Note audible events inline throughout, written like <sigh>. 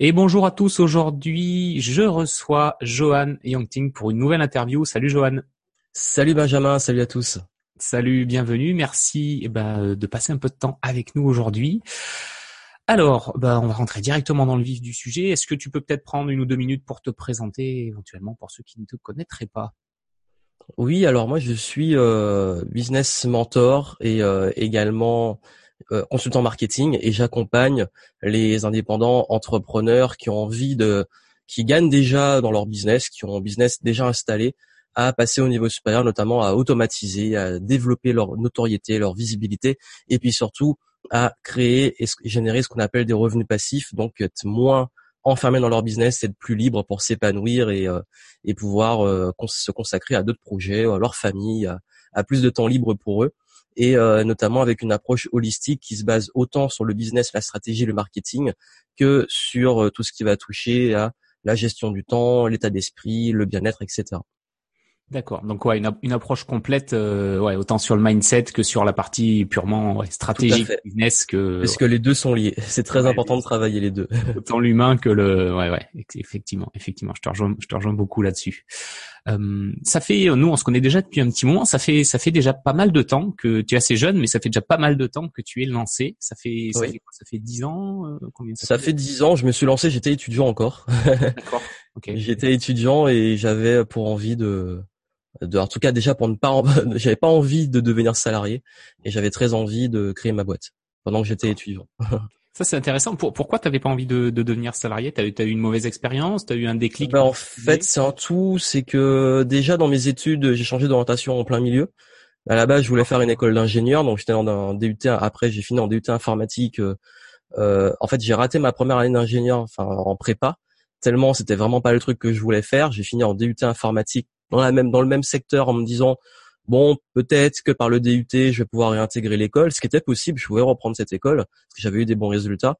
Et bonjour à tous. Aujourd'hui, je reçois Johan Yangting pour une nouvelle interview. Salut Johan. Salut Benjamin. Salut à tous. Salut, bienvenue. Merci eh ben, de passer un peu de temps avec nous aujourd'hui. Alors, ben, on va rentrer directement dans le vif du sujet. Est-ce que tu peux peut-être prendre une ou deux minutes pour te présenter, éventuellement pour ceux qui ne te connaîtraient pas? Oui, alors moi je suis euh, business mentor et euh, également euh, consultant marketing et j'accompagne les indépendants entrepreneurs qui ont envie de, qui gagnent déjà dans leur business, qui ont un business déjà installé, à passer au niveau supérieur, notamment à automatiser, à développer leur notoriété, leur visibilité, et puis surtout à créer et générer ce qu'on appelle des revenus passifs, donc être moins enfermés dans leur business, être plus libre pour s'épanouir et, euh, et pouvoir euh, se consacrer à d'autres projets, à leur famille, à plus de temps libre pour eux et euh, notamment avec une approche holistique qui se base autant sur le business, la stratégie, le marketing que sur euh, tout ce qui va toucher à la gestion du temps, l'état d'esprit, le bien-être, etc. D'accord. Donc ouais, une, une approche complète, euh, ouais, autant sur le mindset que sur la partie purement ouais, stratégique business que. Parce que les deux sont liés. C'est très important de travailler les deux. Autant l'humain que le, ouais, ouais, effectivement, effectivement. Je te rejoins, je te rejoins beaucoup là-dessus. Euh, ça fait, nous, on se connaît déjà depuis un petit moment. Ça fait, ça fait déjà pas mal de temps que tu es assez jeune, mais ça fait déjà pas mal de temps que tu es lancé. Ça fait, ça fait quoi? Ça fait dix ans euh, Combien ça, ça fait dix ans. Je me suis lancé. J'étais étudiant encore. D'accord. Okay. <laughs> J'étais étudiant et j'avais pour envie de de, en tout cas déjà pour ne pas, <laughs> j'avais pas envie de devenir salarié et j'avais très envie de créer ma boîte pendant que j'étais étudiant. <laughs> Ça c'est intéressant. Pour, pourquoi t'avais pas envie de, de devenir salarié? T'as eu, as eu une mauvaise expérience? T'as eu un déclic ben, En fait, c'est un tout. C'est que déjà dans mes études, j'ai changé d'orientation en plein milieu. À la base, je voulais faire une école d'ingénieur, donc j'étais en un DUT. Après, j'ai fini en DUT informatique. Euh, en fait, j'ai raté ma première année d'ingénieur, enfin en prépa, tellement c'était vraiment pas le truc que je voulais faire. J'ai fini en DUT informatique dans la même dans le même secteur en me disant bon peut-être que par le DUT je vais pouvoir réintégrer l'école ce qui était possible je pouvais reprendre cette école parce que j'avais eu des bons résultats.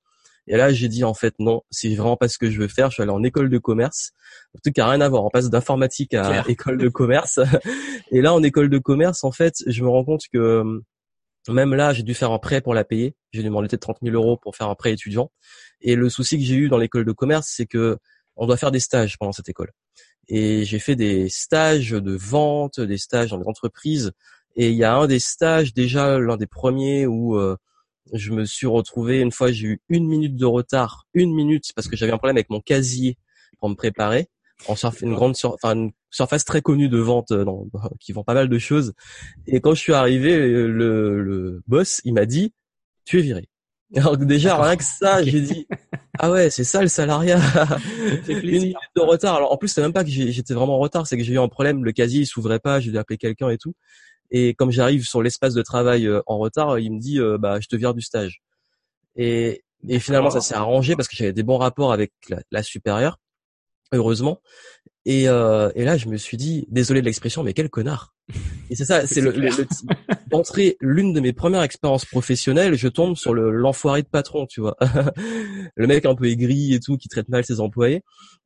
Et là j'ai dit en fait non c'est vraiment pas ce que je veux faire je suis allé en école de commerce. En tout cas rien à voir on passe d'informatique à école de commerce. <laughs> Et là en école de commerce en fait je me rends compte que hum, même là, j'ai dû faire un prêt pour la payer. J'ai demandé 30 000 euros pour faire un prêt étudiant. Et le souci que j'ai eu dans l'école de commerce, c'est que on doit faire des stages pendant cette école et j'ai fait des stages de vente, des stages dans des entreprises. Et il y a un des stages, déjà l'un des premiers où euh, je me suis retrouvé une fois, j'ai eu une minute de retard, une minute parce que j'avais un problème avec mon casier pour me préparer. On surf, une grande enfin, une surface très connue de vente euh, dans, <laughs> qui vend pas mal de choses. Et quand je suis arrivé, le, le boss, il m'a dit, tu es viré. Alors déjà, rien que ça, j'ai dit, ah ouais, c'est ça le salariat. <laughs> une minute de retard. Alors en plus, c'est même pas que j'étais vraiment en retard, c'est que j'ai eu un problème, le casier il s'ouvrait pas, j'ai dû appeler quelqu'un et tout. Et comme j'arrive sur l'espace de travail euh, en retard, il me dit, euh, bah je te vire du stage. Et, et finalement, ça s'est arrangé parce que j'avais des bons rapports avec la, la supérieure, heureusement. Et, euh, et là, je me suis dit, désolé de l'expression, mais quel connard. Et c'est ça, <laughs> c'est le, le, d'entrer l'une de mes premières expériences professionnelles, je tombe sur le l'enfoiré de patron, tu vois, <laughs> le mec un peu aigri et tout, qui traite mal ses employés.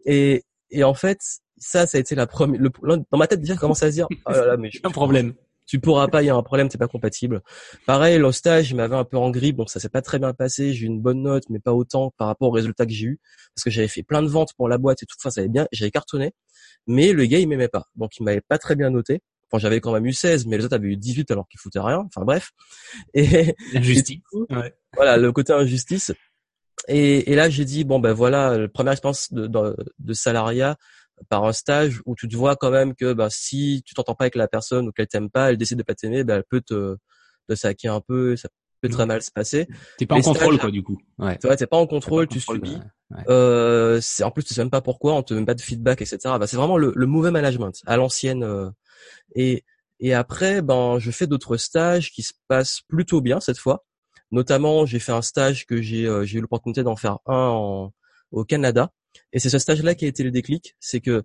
Et et en fait, ça, ça a été la première. dans ma tête déjà, commence à se dire, oh là là, mais un problème. Tu pourras pas, il y a un problème, c'est pas compatible. Pareil, le stage, il m'avait un peu en grippe, donc ça s'est pas très bien passé. J'ai eu une bonne note, mais pas autant par rapport aux résultats que j'ai eu, parce que j'avais fait plein de ventes pour la boîte et tout. Enfin, ça avait bien, j'avais cartonné, mais le gars, il m'aimait pas, donc il m'avait pas très bien noté. Enfin, j'avais quand même eu 16, mais les autres avaient eu 18 alors qu'ils foutaient rien. Enfin bref. Et, <laughs> ouais. Voilà, le côté injustice. Et, et là, j'ai dit bon ben voilà, la première expérience de, de, de, salariat par un stage où tu te vois quand même que ben, si tu t'entends pas avec la personne ou qu'elle t'aime pas, elle décide de pas t'aimer, ben, elle peut te, te saquer un peu, ça peut très mal se passer. T'es pas en contrôle quoi du coup. Ouais. t'es pas en contrôle, tu subis. Ouais. Euh, en plus tu sais même pas pourquoi, on te donne pas de feedback, etc. Ben, c'est vraiment le, le mauvais management à l'ancienne. Euh, et, et après, ben, je fais d'autres stages qui se passent plutôt bien cette fois. Notamment, j'ai fait un stage que j'ai euh, j'ai eu l'opportunité d'en faire un en, au Canada. Et c'est ce stage-là qui a été le déclic. C'est que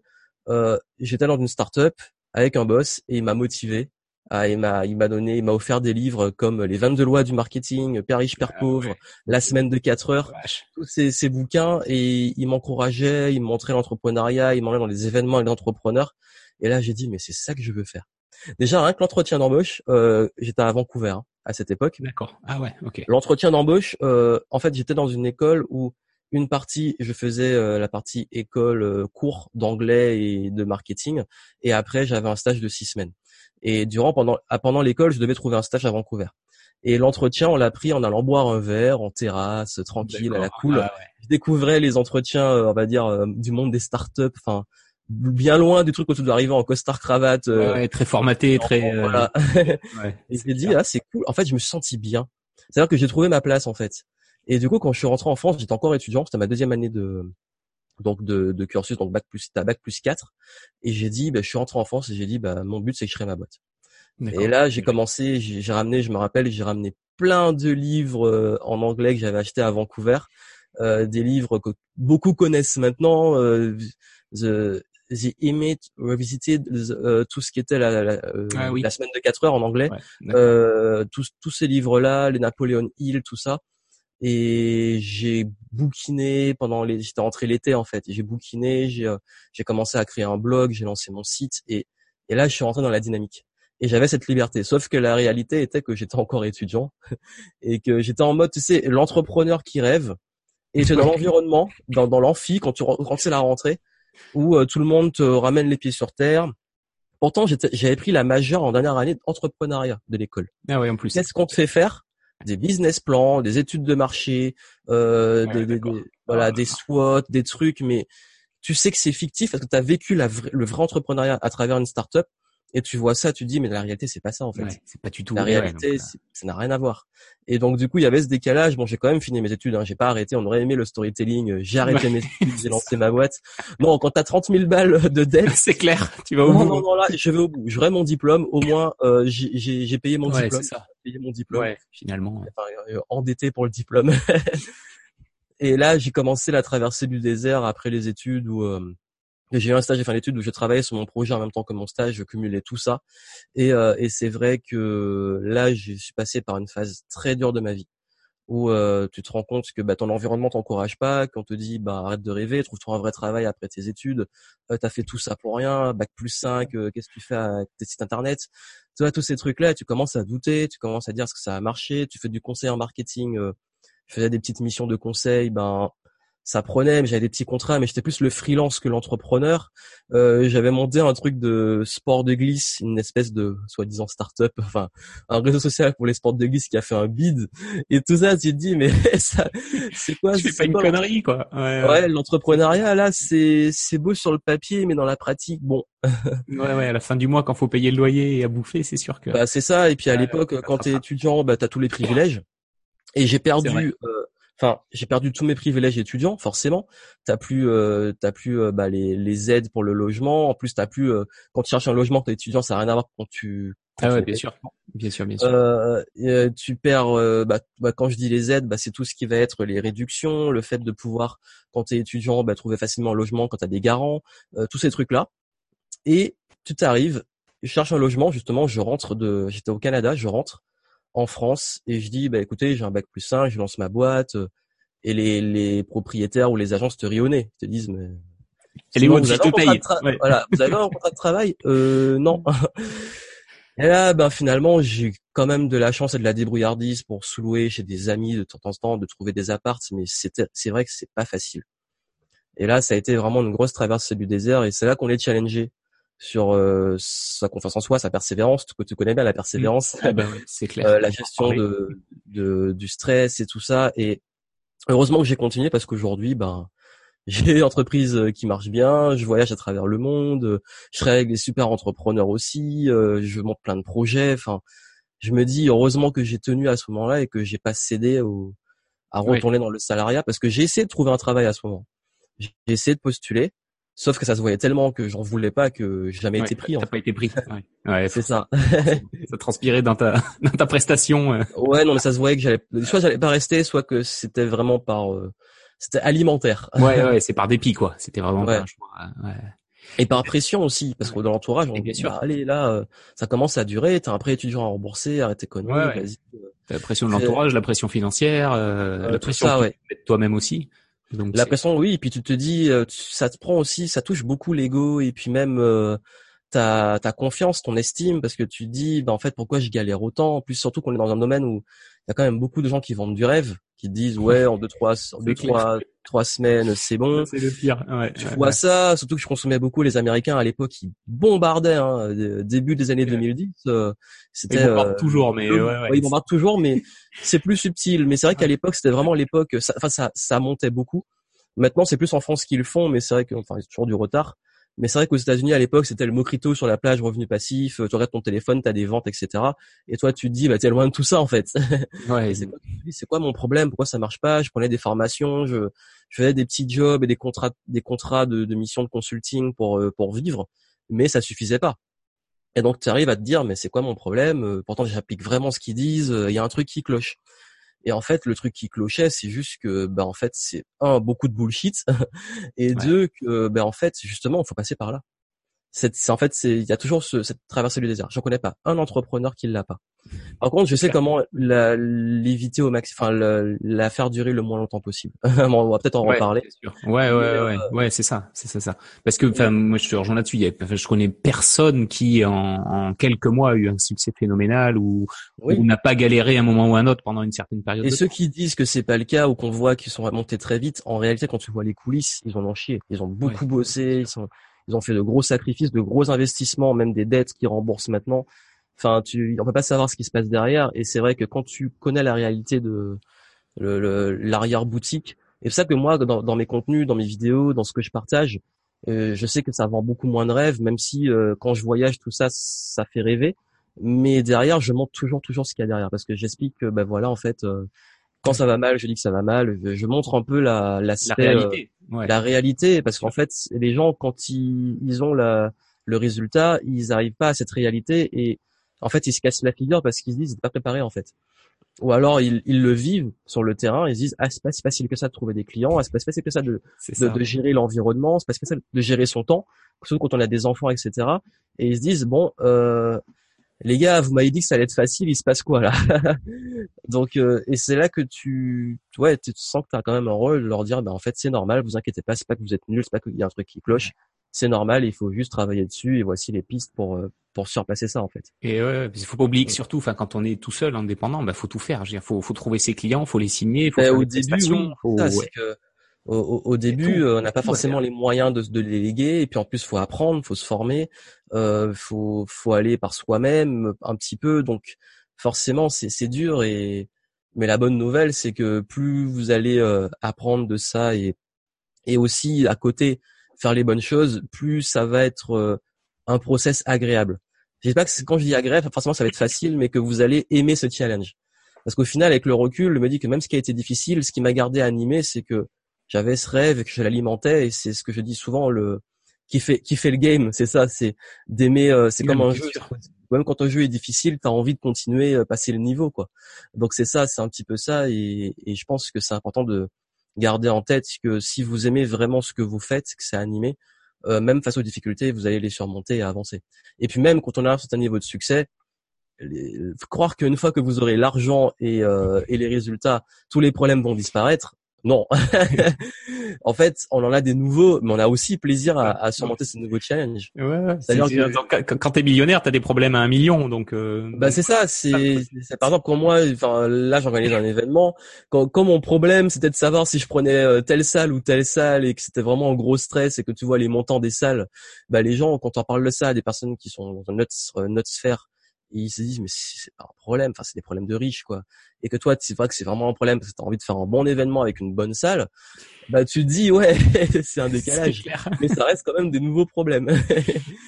euh, j'étais dans une start-up avec un boss et il m'a motivé. Ah, il m'a il m'a donné, il m'a offert des livres comme les 22 lois du marketing, Père riche, Père ah pauvre, La semaine de 4 heures, tous ces, ces bouquins et il m'encourageait, il me montrait l'entrepreneuriat, il m'emmenait dans les événements avec l'entrepreneur. Et là, j'ai dit, mais c'est ça que je veux faire. Déjà, rien que l'entretien d'embauche, euh, j'étais à Vancouver hein, à cette époque. D'accord. Ah ouais, ok. L'entretien d'embauche, euh, en fait, j'étais dans une école où une partie, je faisais euh, la partie école, euh, cours d'anglais et de marketing, et après j'avais un stage de six semaines. Et durant pendant ah, pendant l'école, je devais trouver un stage à Vancouver. Et l'entretien, on l'a pris en allant boire un verre en terrasse, tranquille, à la cool. Je découvrais les entretiens, euh, on va dire, du monde des startups, enfin bien loin du truc où tu dois arriver en costard cravate, très formaté, très. Voilà. <laughs> et j'ai dit ah c'est cool. En fait, je me suis senti bien. C'est-à-dire que j'ai trouvé ma place en fait. Et du coup, quand je suis rentré en France, j'étais encore étudiant, c'était ma deuxième année de donc de, de cursus, donc bac plus bac plus 4. Et j'ai dit, bah, je suis rentré en France et j'ai dit, bah, mon but c'est que je crée ma boîte. Et là, j'ai commencé, j'ai ramené, je me rappelle, j'ai ramené plein de livres euh, en anglais que j'avais acheté à Vancouver, euh, des livres que beaucoup connaissent maintenant, euh, The, The Image Revisited, euh, tout ce qui était la, la, ah la, semaine de 4 heures en anglais, tous, tous ces livres-là, les Napoléon Hill, tout ça et j'ai bouquiné pendant les j'étais rentré l'été en fait. J'ai bouquiné j'ai euh, j'ai commencé à créer un blog j'ai lancé mon site et et là je suis rentré dans la dynamique. Et j'avais cette liberté. Sauf que la réalité était que j'étais encore étudiant <laughs> et que j'étais en mode tu sais l'entrepreneur qui rêve et c'est dans l'environnement dans dans l'amphi quand tu quand c'est la rentrée où euh, tout le monde te ramène les pieds sur terre. Pourtant j'avais pris la majeure en dernière année d'entrepreneuriat de l'école. Ah oui en plus. Qu'est-ce qu'on te fait faire? Des business plans, des études de marché, euh, des, voilà, des SWOT, des trucs, mais tu sais que c'est fictif parce que tu as vécu la le vrai entrepreneuriat à travers une startup et tu vois ça, tu dis mais la réalité c'est pas ça en fait. c'est pas du tout. La réalité, euh, ça n'a rien à voir. Et donc du coup il y avait ce décalage. Bon j'ai quand même fini mes études, hein, j'ai pas arrêté. On aurait aimé le storytelling. Euh, j'ai arrêté mes études, j'ai lancé ma boîte. Non quand t'as 30 000 balles de dette, <laughs> c'est clair. Tu vas au bout. Non non là je vais au bout. J'aurai mon diplôme. Au moins euh, j'ai payé mon diplôme. Ça. Payé mon diplôme. Ouais, finalement. Enfin, endetté pour le diplôme. <laughs> et là j'ai commencé la traversée du désert après les études où j'ai eu un stage de fin d'études où je travaillais sur mon projet en même temps que mon stage, je cumulais tout ça. Et, euh, et c'est vrai que là, je suis passé par une phase très dure de ma vie où euh, tu te rends compte que bah, ton environnement t'encourage pas, qu'on te dit bah arrête de rêver, trouve-toi un vrai travail après tes études, euh, t'as fait tout ça pour rien, bac plus 5, euh, qu'est-ce que tu fais avec tes sites internet, tu vois tous ces trucs là, tu commences à douter, tu commences à dire ce que ça a marché, tu fais du conseil en marketing, euh, je faisais des petites missions de conseil, ben ça prenait, mais j'avais des petits contrats, mais j'étais plus le freelance que l'entrepreneur. Euh, j'avais monté un truc de sport de glisse, une espèce de soi-disant start-up, <laughs> enfin un réseau social pour les sports de glisse qui a fait un bid et tout ça. Tu te dis mais <laughs> ça, c'est quoi C'est pas une connerie quoi. Ouais, ouais. l'entrepreneuriat là, c'est c'est beau sur le papier, mais dans la pratique, bon. <laughs> ouais ouais, à la fin du mois quand faut payer le loyer et à bouffer, c'est sûr que. Bah c'est ça. Et puis à l'époque, quand t'es étudiant, bah t'as tous les <coughs> privilèges. Et j'ai perdu enfin j'ai perdu tous mes privilèges étudiants forcément. T'as plus euh, t'as plus euh, bah, les, les aides pour le logement. En plus t'as plus euh, quand tu cherches un logement t'es étudiant ça n'a rien à voir quand tu ah ouais, bien sûr. Bien sûr bien sûr. Euh, tu perds bah, bah, quand je dis les aides bah c'est tout ce qui va être les réductions le fait de pouvoir quand t'es étudiant bah trouver facilement un logement quand t'as des garants tous ces trucs là et tu t'arrives je cherche un logement justement je rentre de j'étais au Canada je rentre en France et je dis bah écoutez j'ai un bac plus 5 je lance ma boîte euh, et les, les propriétaires ou les agences te rionnent te disent mais et les vous, avez te paye. voilà vous avez un contrat de travail? Euh, non. <laughs> Et là ben finalement j'ai quand même de la chance et de la débrouillardise pour sous-louer chez des amis de temps en temps de trouver des apparts mais c'était c'est vrai que c'est pas facile. Et là ça a été vraiment une grosse traversée du désert et c'est là qu'on est challengé sur euh, sa confiance en soi, sa persévérance, que tu connais bien la persévérance, ah bah c'est clair. Euh, la gestion de, de, du stress et tout ça. Et heureusement que j'ai continué parce qu'aujourd'hui, ben <laughs> j'ai une entreprise qui marche bien, je voyage à travers le monde, je travaille avec des super entrepreneurs aussi, euh, je monte plein de projets. Enfin, je me dis heureusement que j'ai tenu à ce moment-là et que j'ai pas cédé au, à retourner dans le salariat parce que j'ai essayé de trouver un travail à ce moment. J'ai essayé de postuler Sauf que ça se voyait tellement que j'en voulais pas que j'ai jamais été pris. T'as pas été pris. Ouais, <laughs> ouais c'est ça. ça transpirait dans ta <laughs> dans ta prestation. Euh. Ouais, non, mais ça se voyait que j'allais soit j'allais pas rester, soit que c'était vraiment par euh, c'était alimentaire. Ouais, ouais, c'est par dépit quoi. C'était vraiment choix. Ouais. Et par pression aussi, parce que dans l'entourage, on dit, bah, allez là, euh, ça commence à durer, t'as un prêt étudiant à rembourser, arrête tes conneries, vas-y. La pression de l'entourage, la pression financière, la pression ça, toi-même aussi. Donc la pression, oui, et puis tu te dis, euh, ça te prend aussi, ça touche beaucoup l'ego et puis même euh, ta, ta confiance, ton estime, parce que tu te dis, bah, en fait, pourquoi je galère autant? En plus, surtout qu'on est dans un domaine où il y a quand même beaucoup de gens qui vendent du rêve, qui disent, ouais, en deux trois, en deux trois, trois semaines, c'est bon. C'est le pire. Ouais, tu vois ça, surtout que je consommais beaucoup les Américains à l'époque, ils bombardaient. Hein, début des années 2010, euh, c'était. Ils bombardent toujours, mais ouais, ouais, ils bombardent toujours, mais c'est plus subtil. Mais c'est vrai qu'à l'époque, c'était vraiment l'époque. Enfin, ça, ça montait beaucoup. Maintenant, c'est plus en France qu'ils le font, mais c'est vrai que, enfin, c'est toujours du retard. Mais c'est vrai qu'aux États-Unis à l'époque, c'était le mocrito sur la plage, revenu passif. Tu regardes ton téléphone, t'as des ventes, etc. Et toi, tu te dis, bah t'es loin de tout ça en fait. <laughs> Ouais. c'est quoi, mon problème? Pourquoi ça marche pas? Je prenais des formations, je, je faisais des petits jobs et des contrats, des contrats de, de mission de consulting pour euh, pour vivre, mais ça suffisait pas. Et donc tu arrives à te dire, mais c'est quoi mon problème? Euh, Pourtant, j'applique vraiment ce qu'ils disent. Il y a un truc qui cloche. Et en fait, le truc qui clochait, c'est juste que, bah, en fait, c'est un beaucoup de bullshit, <laughs> et deux que, bah, en fait, justement, il faut passer par là c'est en fait c'est il y a toujours ce, cette traversée du désert. Je connais pas un entrepreneur qui l'a pas. Par contre, je sais comment l'éviter au max, enfin la, faire durer le moins longtemps possible. <laughs> on va peut-être en reparler. Ouais, ouais, ouais, euh, ouais, c'est ça, c'est ça, ça. Parce que, enfin, moi, je te rejoins là-dessus. Je connais personne qui, en, en, quelques mois, a eu un succès phénoménal ou, ou n'a pas galéré un moment ou un autre pendant une certaine période. Et ceux qui disent que c'est pas le cas ou qu'on voit qu'ils sont remontés très vite, en réalité, quand tu vois les coulisses, ils ont en chier. Ils ont beaucoup bossé, ils sont ils ont fait de gros sacrifices, de gros investissements, même des dettes qui remboursent maintenant. Enfin, tu, on peut pas savoir ce qui se passe derrière. Et c'est vrai que quand tu connais la réalité de l'arrière boutique, et c'est ça que moi, dans, mes contenus, dans mes vidéos, dans ce que je partage, euh, je sais que ça vend beaucoup moins de rêves, même si euh, quand je voyage, tout ça, ça fait rêver. Mais derrière, je montre toujours, toujours ce qu'il y a derrière, parce que j'explique que, ben voilà, en fait, euh, quand ça va mal, je dis que ça va mal. Je montre un peu la, l'aspect, la réalité, la réalité, parce qu'en fait, les gens quand ils, ils ont la, le résultat, ils n'arrivent pas à cette réalité et en fait, ils se cassent la figure parce qu'ils se disent, ils pas préparés en fait. Ou alors ils, ils le vivent sur le terrain, ils se disent ah c'est pas si facile que ça de trouver des clients, ah, c'est pas si facile que ça de, de, de, gérer l'environnement, c'est pas si facile de gérer son temps, surtout quand on a des enfants etc. Et ils se disent bon euh, les gars, vous m'avez dit que ça allait être facile, il se passe quoi là <laughs> Donc, euh, et c'est là que tu, ouais, tu sens que tu as quand même un rôle de leur dire, ben en fait c'est normal, vous inquiétez pas, c'est pas que vous êtes nuls, c'est pas qu'il y a un truc qui cloche, c'est normal, il faut juste travailler dessus et voici les pistes pour euh, pour surpasser ça en fait. Et ouais, il faut pas oublier que surtout, enfin quand on est tout seul, indépendant, ben faut tout faire. Il faut faut trouver ses clients, faut les signer, faut ben, faire au début, faut, au, au, début, euh, on n'a pas forcément les moyens de, de déléguer, et puis en plus, faut apprendre, faut se former, euh, faut, faut aller par soi-même un petit peu. Donc, forcément, c'est dur. Et mais la bonne nouvelle, c'est que plus vous allez euh, apprendre de ça et et aussi à côté faire les bonnes choses, plus ça va être euh, un process agréable. Je sais pas que quand je dis agréable, forcément ça va être facile, mais que vous allez aimer ce challenge. Parce qu'au final, avec le recul, je me dis que même ce qui a été difficile, ce qui m'a gardé animé, c'est que j'avais ce rêve et que je l'alimentais et c'est ce que je dis souvent le qui fait qui fait le game c'est ça c'est d'aimer euh, c'est comme un jeu même quand un jeu est difficile tu as envie de continuer euh, passer le niveau quoi. Donc c'est ça c'est un petit peu ça et, et je pense que c'est important de garder en tête que si vous aimez vraiment ce que vous faites que c'est animé euh, même face aux difficultés vous allez les surmonter et avancer. Et puis même quand on a un certain niveau de succès les, croire qu'une fois que vous aurez l'argent et, euh, et les résultats tous les problèmes vont disparaître non. <laughs> en fait, on en a des nouveaux, mais on a aussi plaisir à, à surmonter ces nouveaux challenges. Ouais, ouais. Que... Quand, quand t'es millionnaire, t'as des problèmes à un million, donc. Euh... Bah c'est ça. C'est par exemple quand moi, enfin là, j'organise un événement. Quand, quand mon problème, c'était de savoir si je prenais euh, telle salle ou telle salle et que c'était vraiment un gros stress et que tu vois les montants des salles, bah les gens, quand on parle de ça, des personnes qui sont dans notre notre sphère et ils se disent mais c'est pas un problème enfin c'est des problèmes de riches quoi. Et que toi tu vois que c'est vraiment un problème parce que tu as envie de faire un bon événement avec une bonne salle bah tu te dis ouais <laughs> c'est un <laughs> décalage. <laughs> mais ça reste quand même des nouveaux problèmes.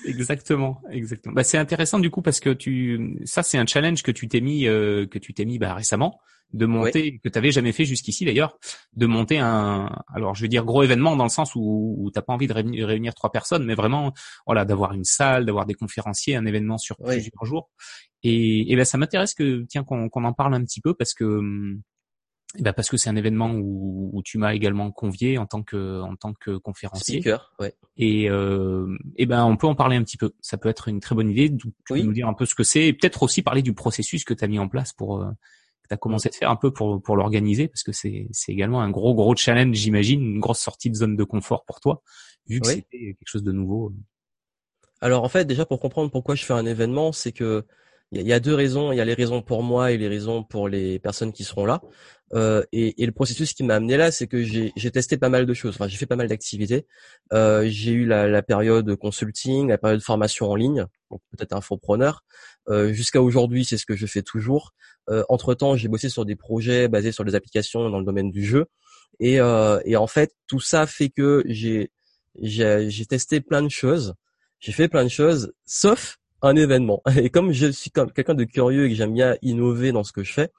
Exactement exactement. Bah c'est intéressant du coup parce que tu ça c'est un challenge que tu t'es mis euh, que tu t'es mis bah récemment de monter que tu avais jamais fait jusqu'ici d'ailleurs de monter un alors je veux dire gros événement dans le sens où, où t'as pas envie de réunir, trois personnes mais vraiment voilà d'avoir une salle d'avoir des conférenciers un événement sur plusieurs jours et, et ben ça m'intéresse que tiens qu'on en parle un petit peu parce que eh ben parce que c'est un événement où, où tu m'as également convié en tant que en tant que conférencier. Speaker, ouais. Et euh, et ben on peut en parler un petit peu. Ça peut être une très bonne idée. Tu peux nous dire un peu ce que c'est et peut-être aussi parler du processus que tu as mis en place pour euh, tu as commencé à faire un peu pour, pour l'organiser parce que c'est, c'est également un gros gros challenge, j'imagine, une grosse sortie de zone de confort pour toi, vu que c'était quelque chose de nouveau. Alors en fait, déjà pour comprendre pourquoi je fais un événement, c'est que il y, a deux raisons. Il y a les raisons pour moi et les raisons pour les personnes qui seront là. Euh, et, et, le processus qui m'a amené là, c'est que j'ai testé pas mal de choses. Enfin, j'ai fait pas mal d'activités. Euh, j'ai eu la, la, période consulting, la période formation en ligne, donc peut-être infopreneur. Euh, Jusqu'à aujourd'hui, c'est ce que je fais toujours. Euh, entre temps, j'ai bossé sur des projets basés sur des applications dans le domaine du jeu. Et, euh, et en fait, tout ça fait que j'ai testé plein de choses. J'ai fait plein de choses, sauf un événement. <laughs> Et comme je suis quelqu'un de curieux et que j'aime bien innover dans ce que je fais,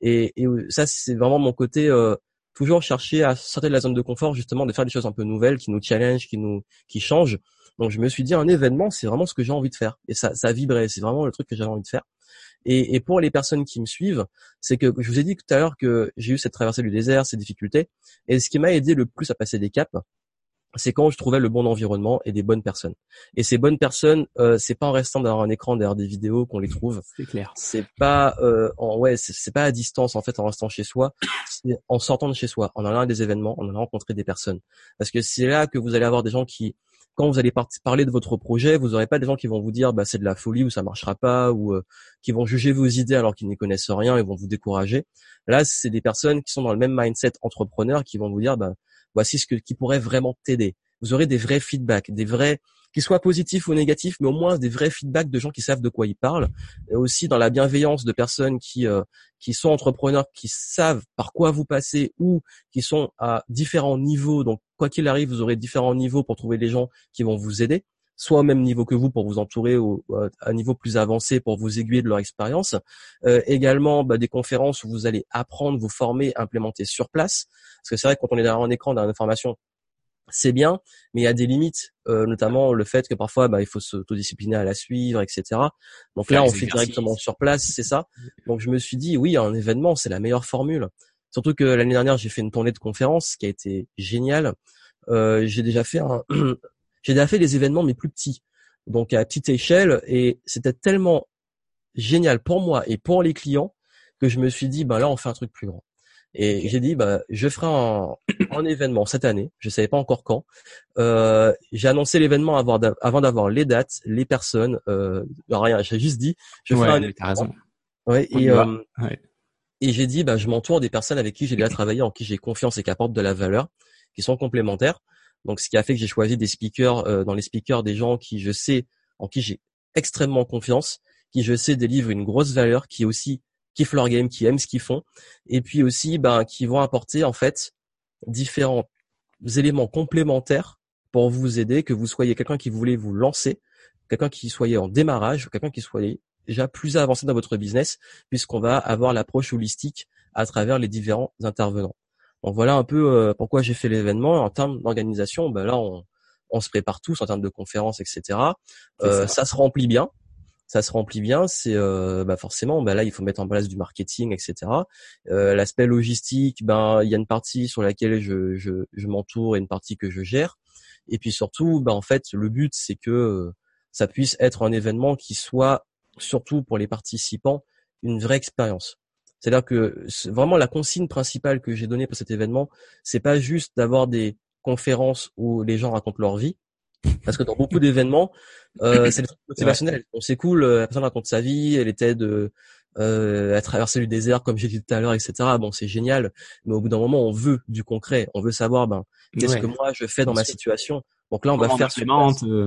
et, et ça c'est vraiment mon côté euh, toujours chercher à sortir de la zone de confort, justement de faire des choses un peu nouvelles, qui nous challenge, qui nous qui changent. Donc je me suis dit un événement, c'est vraiment ce que j'ai envie de faire. Et ça, ça vibrait, c'est vraiment le truc que j'avais envie de faire. Et, et, pour les personnes qui me suivent, c'est que je vous ai dit tout à l'heure que j'ai eu cette traversée du désert, ces difficultés. Et ce qui m'a aidé le plus à passer des caps, c'est quand je trouvais le bon environnement et des bonnes personnes. Et ces bonnes personnes, euh, c'est pas en restant derrière un écran, derrière des vidéos qu'on les trouve. C'est clair. C'est pas euh, en ouais, c'est pas à distance en fait en restant chez soi, c'est en sortant de chez soi, en allant à des événements, en allant rencontrer des personnes. Parce que c'est là que vous allez avoir des gens qui quand vous allez parler de votre projet, vous n'aurez pas des gens qui vont vous dire bah c'est de la folie ou ça marchera pas ou euh, qui vont juger vos idées alors qu'ils n'y connaissent rien et vont vous décourager. Là, c'est des personnes qui sont dans le même mindset entrepreneur qui vont vous dire bah voici ce que, qui pourrait vraiment t'aider. Vous aurez des vrais feedbacks, des vrais, qu'ils soient positifs ou négatifs, mais au moins des vrais feedbacks de gens qui savent de quoi ils parlent, et aussi dans la bienveillance de personnes qui euh, qui sont entrepreneurs, qui savent par quoi vous passez ou qui sont à différents niveaux. Donc quoi qu'il arrive, vous aurez différents niveaux pour trouver des gens qui vont vous aider soit au même niveau que vous pour vous entourer ou à un niveau plus avancé pour vous aiguiller de leur expérience. Euh, également bah, des conférences où vous allez apprendre, vous former, implémenter sur place. Parce que c'est vrai que quand on est derrière un écran, dans information, c'est bien, mais il y a des limites, euh, notamment le fait que parfois bah, il faut s'autodiscipliner à la suivre, etc. Donc là, on fait directement sur place, c'est ça. Donc je me suis dit, oui, un événement, c'est la meilleure formule. Surtout que l'année dernière, j'ai fait une tournée de conférences qui a été géniale. Euh, j'ai déjà fait un, <clears throat> j'ai déjà fait des événements mais plus petits, donc à petite échelle, et c'était tellement génial pour moi et pour les clients que je me suis dit, ben là, on fait un truc plus grand. Et j'ai dit, bah, je ferai un, <clears throat> un, événement cette année. Je savais pas encore quand. Euh, j'ai annoncé l'événement avant d'avoir les dates, les personnes. Euh, rien, j'ai juste dit, je ferai un. As raison. Ouais, et, euh, et j'ai dit, bah, je m'entoure des personnes avec qui j'ai déjà travaillé, en qui j'ai confiance et qui apportent de la valeur, qui sont complémentaires. Donc, ce qui a fait que j'ai choisi des speakers, euh, dans les speakers, des gens qui je sais, en qui j'ai extrêmement confiance, qui je sais délivrent une grosse valeur, qui aussi kiffent leur game, qui aiment ce qu'ils font, et puis aussi, ben, qui vont apporter en fait différents éléments complémentaires pour vous aider, que vous soyez quelqu'un qui voulait vous lancer, quelqu'un qui soyez en démarrage, quelqu'un qui soyez déjà plus avancé dans votre business, puisqu'on va avoir l'approche holistique à travers les différents intervenants. Donc voilà un peu euh, pourquoi j'ai fait l'événement. En termes d'organisation, ben là on, on, se prépare tous en termes de conférences, etc. Euh, ça. se remplit bien. Ça se remplit bien, c'est euh, bah forcément, bah là il faut mettre en place du marketing, etc. Euh, L'aspect logistique, ben il y a une partie sur laquelle je, je, je m'entoure et une partie que je gère. Et puis surtout, ben en fait le but c'est que ça puisse être un événement qui soit surtout pour les participants une vraie expérience. C'est-à-dire que vraiment la consigne principale que j'ai donnée pour cet événement, c'est pas juste d'avoir des conférences où les gens racontent leur vie, parce que dans beaucoup d'événements, euh, c'est <laughs> motivationnel. On c'est cool, euh, la personne raconte sa vie, elle était de euh, à traverser le désert, comme j'ai dit tout à l'heure, etc. Bon, c'est génial, mais au bout d'un moment, on veut du concret. On veut savoir, ben, qu'est-ce que moi je fais dans ma situation. Donc là, on va faire ce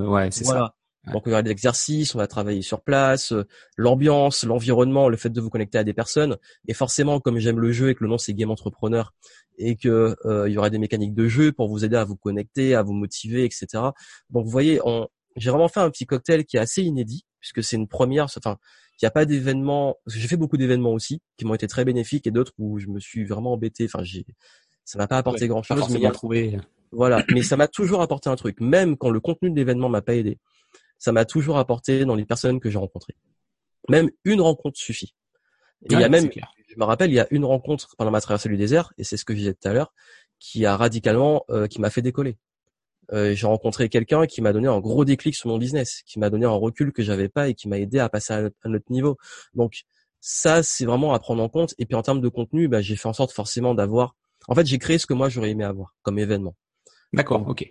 ouais, c'est ça. Donc il y aura des exercices, on va travailler sur place, euh, l'ambiance, l'environnement, le fait de vous connecter à des personnes. Et forcément, comme j'aime le jeu et que le nom c'est Game Entrepreneur et que euh, il y aura des mécaniques de jeu pour vous aider à vous connecter, à vous motiver, etc. Donc vous voyez, j'ai vraiment fait un petit cocktail qui est assez inédit puisque c'est une première. Enfin, il n'y a pas d'événements. J'ai fait beaucoup d'événements aussi qui m'ont été très bénéfiques et d'autres où je me suis vraiment embêté. Enfin, j'ai ça m'a pas apporté grand chose. Mais a trouvé. Voilà, mais ça m'a toujours apporté un truc, même quand le contenu de l'événement m'a pas aidé ça m'a toujours apporté dans les personnes que j'ai rencontrées. Même une rencontre suffit. il y a même, je me rappelle, il y a une rencontre pendant ma traversée du désert, et c'est ce que je disais tout à l'heure, qui a radicalement, euh, qui m'a fait décoller. Euh, j'ai rencontré quelqu'un qui m'a donné un gros déclic sur mon business, qui m'a donné un recul que j'avais pas et qui m'a aidé à passer à, un autre niveau. Donc ça, c'est vraiment à prendre en compte. Et puis en termes de contenu, bah, j'ai fait en sorte forcément d'avoir. En fait, j'ai créé ce que moi j'aurais aimé avoir comme événement. D'accord, ok.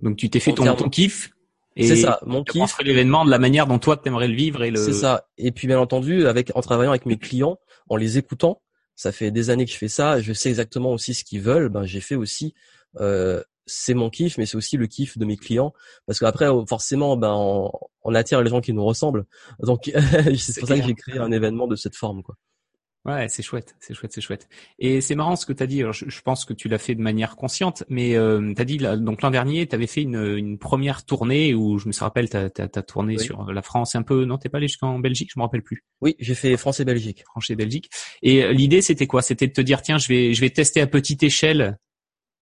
Donc tu t'es fait ton, ton kiff c'est ça, mon kiff. l'événement de la manière dont toi t'aimerais le vivre et le. C'est ça. Et puis bien entendu, avec en travaillant avec mes clients, en les écoutant, ça fait des années que je fais ça. Je sais exactement aussi ce qu'ils veulent. Ben j'ai fait aussi. Euh, c'est mon kiff, mais c'est aussi le kiff de mes clients, parce qu'après forcément, ben on, on attire les gens qui nous ressemblent. Donc <laughs> c'est pour ça que j'ai créé un événement de cette forme, quoi. Ouais, c'est chouette, c'est chouette, c'est chouette. Et c'est marrant ce que tu as dit. je, pense que tu l'as fait de manière consciente, mais euh, tu as dit donc l'an dernier, tu avais fait une, une, première tournée où je me rappelle, tu as, tourné sur la France un peu. Non, t'es pas allé jusqu'en Belgique, je me rappelle plus. Oui, j'ai fait France et Belgique. France et Belgique. Et euh, l'idée, c'était quoi? C'était de te dire, tiens, je vais, je vais tester à petite échelle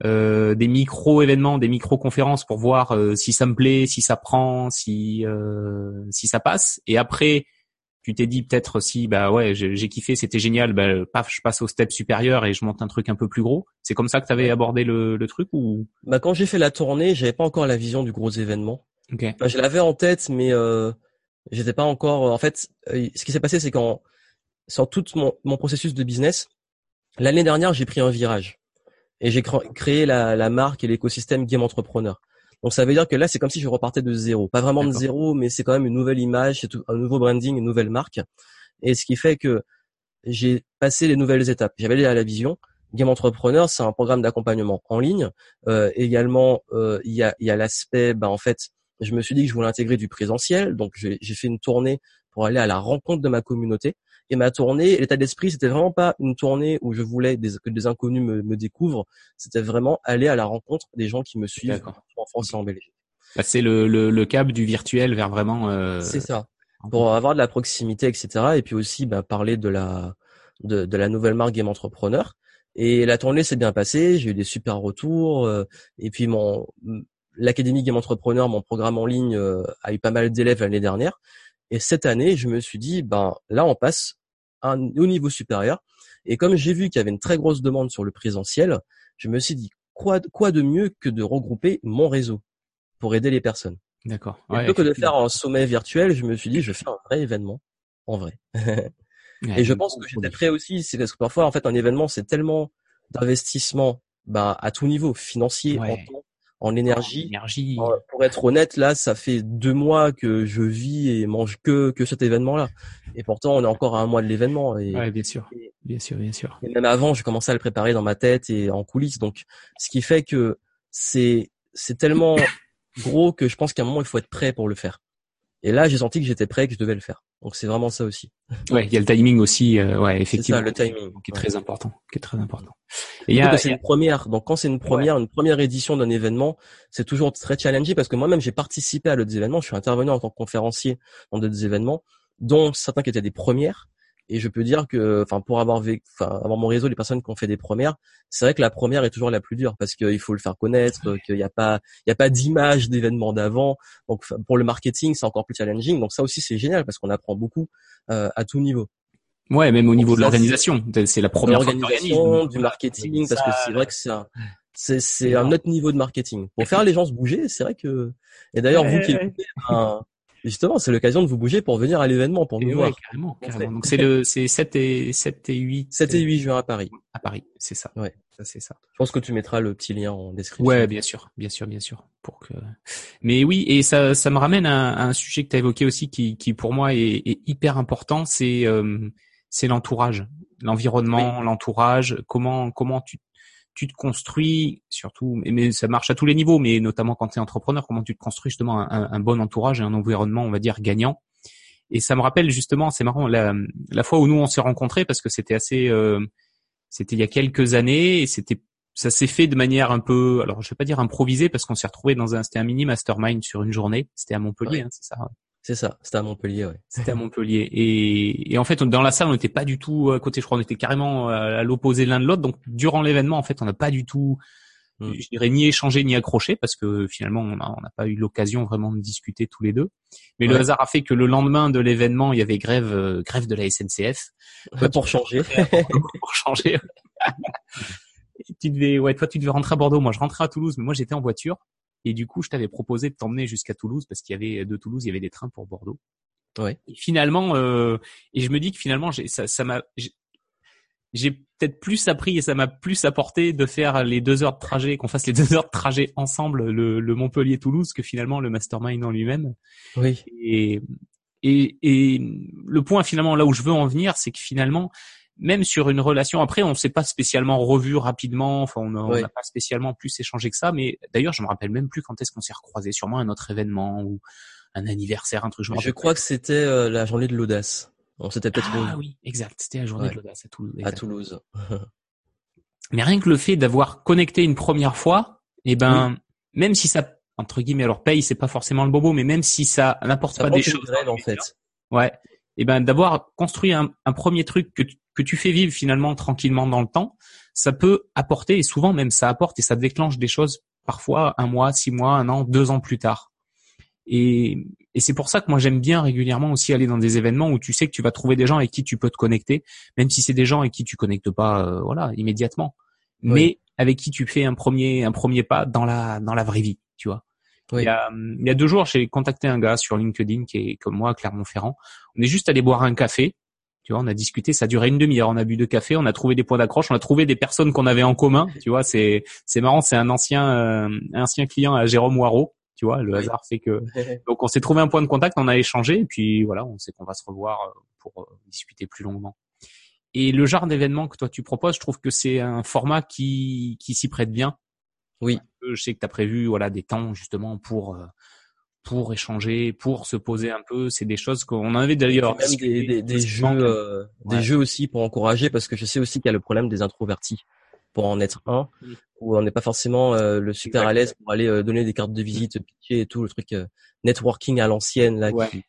euh, des micro événements, des micro conférences pour voir euh, si ça me plaît, si ça prend, si euh, si ça passe. Et après tu t'es dit peut-être si bah ouais j'ai kiffé c'était génial bah paf je passe au step supérieur et je monte un truc un peu plus gros. C'est comme ça que tu avais abordé le, le, truc ou? Bah quand j'ai fait la tournée j'avais pas encore la vision du gros événement. Okay. bah, je l'avais en tête mais euh, j'étais pas encore en fait euh, ce qui s'est passé c'est qu'en sur tout mon, mon processus de business l'année dernière j'ai pris un virage et j'ai créé la, la marque et l'écosystème Game Entrepreneur donc ça veut dire que là, c'est comme si je repartais de zéro. Pas vraiment de zéro, mais c'est quand même une nouvelle image, c'est un nouveau branding, une nouvelle marque. Et ce qui fait que j'ai passé les nouvelles étapes. J'avais à la vision. Game Entrepreneur, c'est un programme d'accompagnement en ligne. Euh, également, euh, il y a, y a l'aspect, bah, en fait, je me suis dit que je voulais intégrer du présentiel. Donc j'ai fait une tournée pour aller à la rencontre de ma communauté. Et ma tournée, l'état d'esprit, c'était vraiment pas une tournée où je voulais que des inconnus me, me découvrent. C'était vraiment aller à la rencontre des gens qui me suivent en France et en Belgique. Bah, c'est le, le, le, cap du virtuel vers vraiment. Euh... C'est ça. Pour avoir de la proximité, etc. Et puis aussi bah, parler de la de, de la nouvelle marque Game Entrepreneur. Et la tournée s'est bien passée. J'ai eu des super retours. Euh, et puis mon l'académie Game Entrepreneur, mon programme en ligne, euh, a eu pas mal d'élèves l'année dernière. Et cette année, je me suis dit, ben là, on passe au niveau supérieur. Et comme j'ai vu qu'il y avait une très grosse demande sur le présentiel, je me suis dit quoi, quoi de mieux que de regrouper mon réseau pour aider les personnes? D'accord. plutôt que de faire un sommet virtuel, je me suis dit je fais un vrai événement en vrai. <laughs> et je pense que j'étais prêt aussi, c'est parce que parfois en fait un événement c'est tellement d'investissement bah, à tout niveau, financier, en temps, en énergie. énergie. pour être honnête, là, ça fait deux mois que je vis et mange que que cet événement-là. Et pourtant, on est encore à un mois de l'événement. Et, ouais, bien sûr, bien sûr, bien sûr. Et même avant, j'ai commencé à le préparer dans ma tête et en coulisses. Donc, ce qui fait que c'est c'est tellement <coughs> gros que je pense qu'à un moment, il faut être prêt pour le faire. Et là, j'ai senti que j'étais prêt, que je devais le faire. Donc c'est vraiment ça aussi. Ouais, il y a le timing aussi, euh, ouais, effectivement. Ça, le timing, qui est très important, qui est très important. Et il y a, c'est une première. Donc quand c'est une première, une première édition d'un événement, c'est toujours très challenging parce que moi-même j'ai participé à d'autres événements. Je suis intervenu en tant que conférencier dans d'autres événements, dont certains qui étaient des premières. Et je peux dire que, enfin, pour avoir vécu, enfin, avoir mon réseau, les personnes qui ont fait des premières, c'est vrai que la première est toujours la plus dure parce qu'il faut le faire connaître, qu'il n'y a pas, il y a pas d'image d'événement d'avant. Donc, pour le marketing, c'est encore plus challenging. Donc ça aussi, c'est génial parce qu'on apprend beaucoup euh, à tout niveau. Ouais, même au niveau de l'organisation, c'est la première organisation du marketing, parce que c'est vrai que c'est un, c'est, c'est un autre niveau de marketing. Pour faire <laughs> les gens se bouger, c'est vrai que. Et d'ailleurs, vous qui écoutez, Justement, c'est l'occasion de vous bouger pour venir à l'événement, pour nous voir. Carrément, carrément. Donc c'est le, c'est 7 et 7 et 8. 7 et 8 juin à Paris. À Paris, c'est ça. Ouais. Ça, c'est ça. Je pense que tu mettras le petit lien en description. Ouais, bien sûr, bien sûr, bien sûr. Pour que. Mais oui, et ça, ça me ramène à, un sujet que tu as évoqué aussi, qui, qui pour moi est, est hyper important, c'est, euh, c'est l'entourage, l'environnement, l'entourage. Comment, comment tu tu te construis surtout, mais ça marche à tous les niveaux, mais notamment quand tu es entrepreneur, comment tu te construis justement un, bon entourage et un environnement, on va dire, gagnant. Et ça me rappelle justement, c'est marrant, la, la fois où nous on s'est rencontrés parce que c'était assez, euh, c'était il y a quelques années et c'était, ça s'est fait de manière un peu, alors je vais pas dire improvisée parce qu'on s'est retrouvé dans un, c'était un mini mastermind sur une journée, c'était à Montpellier, hein, c'est ça. C'est ça, c'était à Montpellier, ouais. C'était à Montpellier. Et, et en fait, dans la salle, on n'était pas du tout à côté, je crois, on était carrément à l'opposé l'un de l'autre. Donc, durant l'événement, en fait, on n'a pas du tout, mm. je dirais, ni échangé ni accroché, parce que finalement, on n'a pas eu l'occasion vraiment de discuter tous les deux. Mais le hasard a fait que le lendemain de l'événement, il y avait grève, euh, grève de la SNCF. <laughs> pour changer. <laughs> pour <laughs> changer. tu devais, ouais, toi, tu devais rentrer à Bordeaux. Moi, je rentrais à Toulouse, mais moi, j'étais en voiture. Et du coup, je t'avais proposé de t'emmener jusqu'à Toulouse parce qu'il y avait de Toulouse, il y avait des trains pour Bordeaux. Ouais. Et finalement, euh, et je me dis que finalement, ça, ça m'a, j'ai peut-être plus appris et ça m'a plus apporté de faire les deux heures de trajet, qu'on fasse les deux heures de trajet ensemble, le, le Montpellier-Toulouse, que finalement le mastermind en lui-même. Oui. Et, et, et le point finalement là où je veux en venir, c'est que finalement, même sur une relation, après on s'est pas spécialement revu rapidement, enfin on n'a pas spécialement plus échangé que ça, mais d'ailleurs je me rappelle même plus quand est-ce qu'on s'est recroisé, sûrement un autre événement ou un anniversaire, un truc. Je, je crois que c'était euh, la journée de l'audace. On s'était peut-être. Ah oui, exact. C'était la journée de l'audace à Toulouse. À Toulouse. <laughs> Mais rien que le fait d'avoir connecté une première fois, eh ben, même si ça entre guillemets alors paye, c'est pas forcément le bobo, mais même si ça n'apporte pas des choses. en fait. Ouais. Et eh ben d'avoir construit un, un, premier truc que tu, que tu fais vivre finalement tranquillement dans le temps, ça peut apporter et souvent même ça apporte et ça déclenche des choses parfois un mois, six mois, un an, deux ans plus tard. Et, et c'est pour ça que moi j'aime bien régulièrement aussi aller dans des événements où tu sais que tu vas trouver des gens avec qui tu peux te connecter, même si c'est des gens avec qui tu connectes pas, euh, voilà, immédiatement, mais avec qui tu fais un premier un premier pas dans la dans la vraie vie, tu vois. Il, y a, il y a deux jours, j'ai contacté un gars sur LinkedIn qui est comme moi, à Clermont-Ferrand. On est juste allé boire un café. Tu vois, on a discuté, ça a duré une demi-heure. On a bu deux cafés, on a trouvé des points d'accroche, on a trouvé des personnes qu'on avait en commun. Tu vois, c'est c'est marrant. C'est un ancien euh, ancien client à Jérôme Waro tu vois, le hasard fait que. <laughs> Donc on s'est trouvé un point de contact, on a échangé, et puis voilà, on sait qu'on va se revoir euh, pour euh, discuter plus longuement. Et le genre d'événement que toi tu proposes, je trouve que c'est un format qui qui s'y prête bien. Oui. Je sais que tu as prévu voilà des temps justement pour euh, pour échanger, pour se poser un peu. C'est des choses qu'on avait d'ailleurs. Des, des, des jeux, des jeux aussi pour encourager, parce que je sais aussi qu'il y a le problème des introvertis pour en être un, où on n'est pas forcément euh, le super à l'aise pour aller euh, donner des cartes de visite, pitcher et tout, le truc euh, networking à l'ancienne là, qui,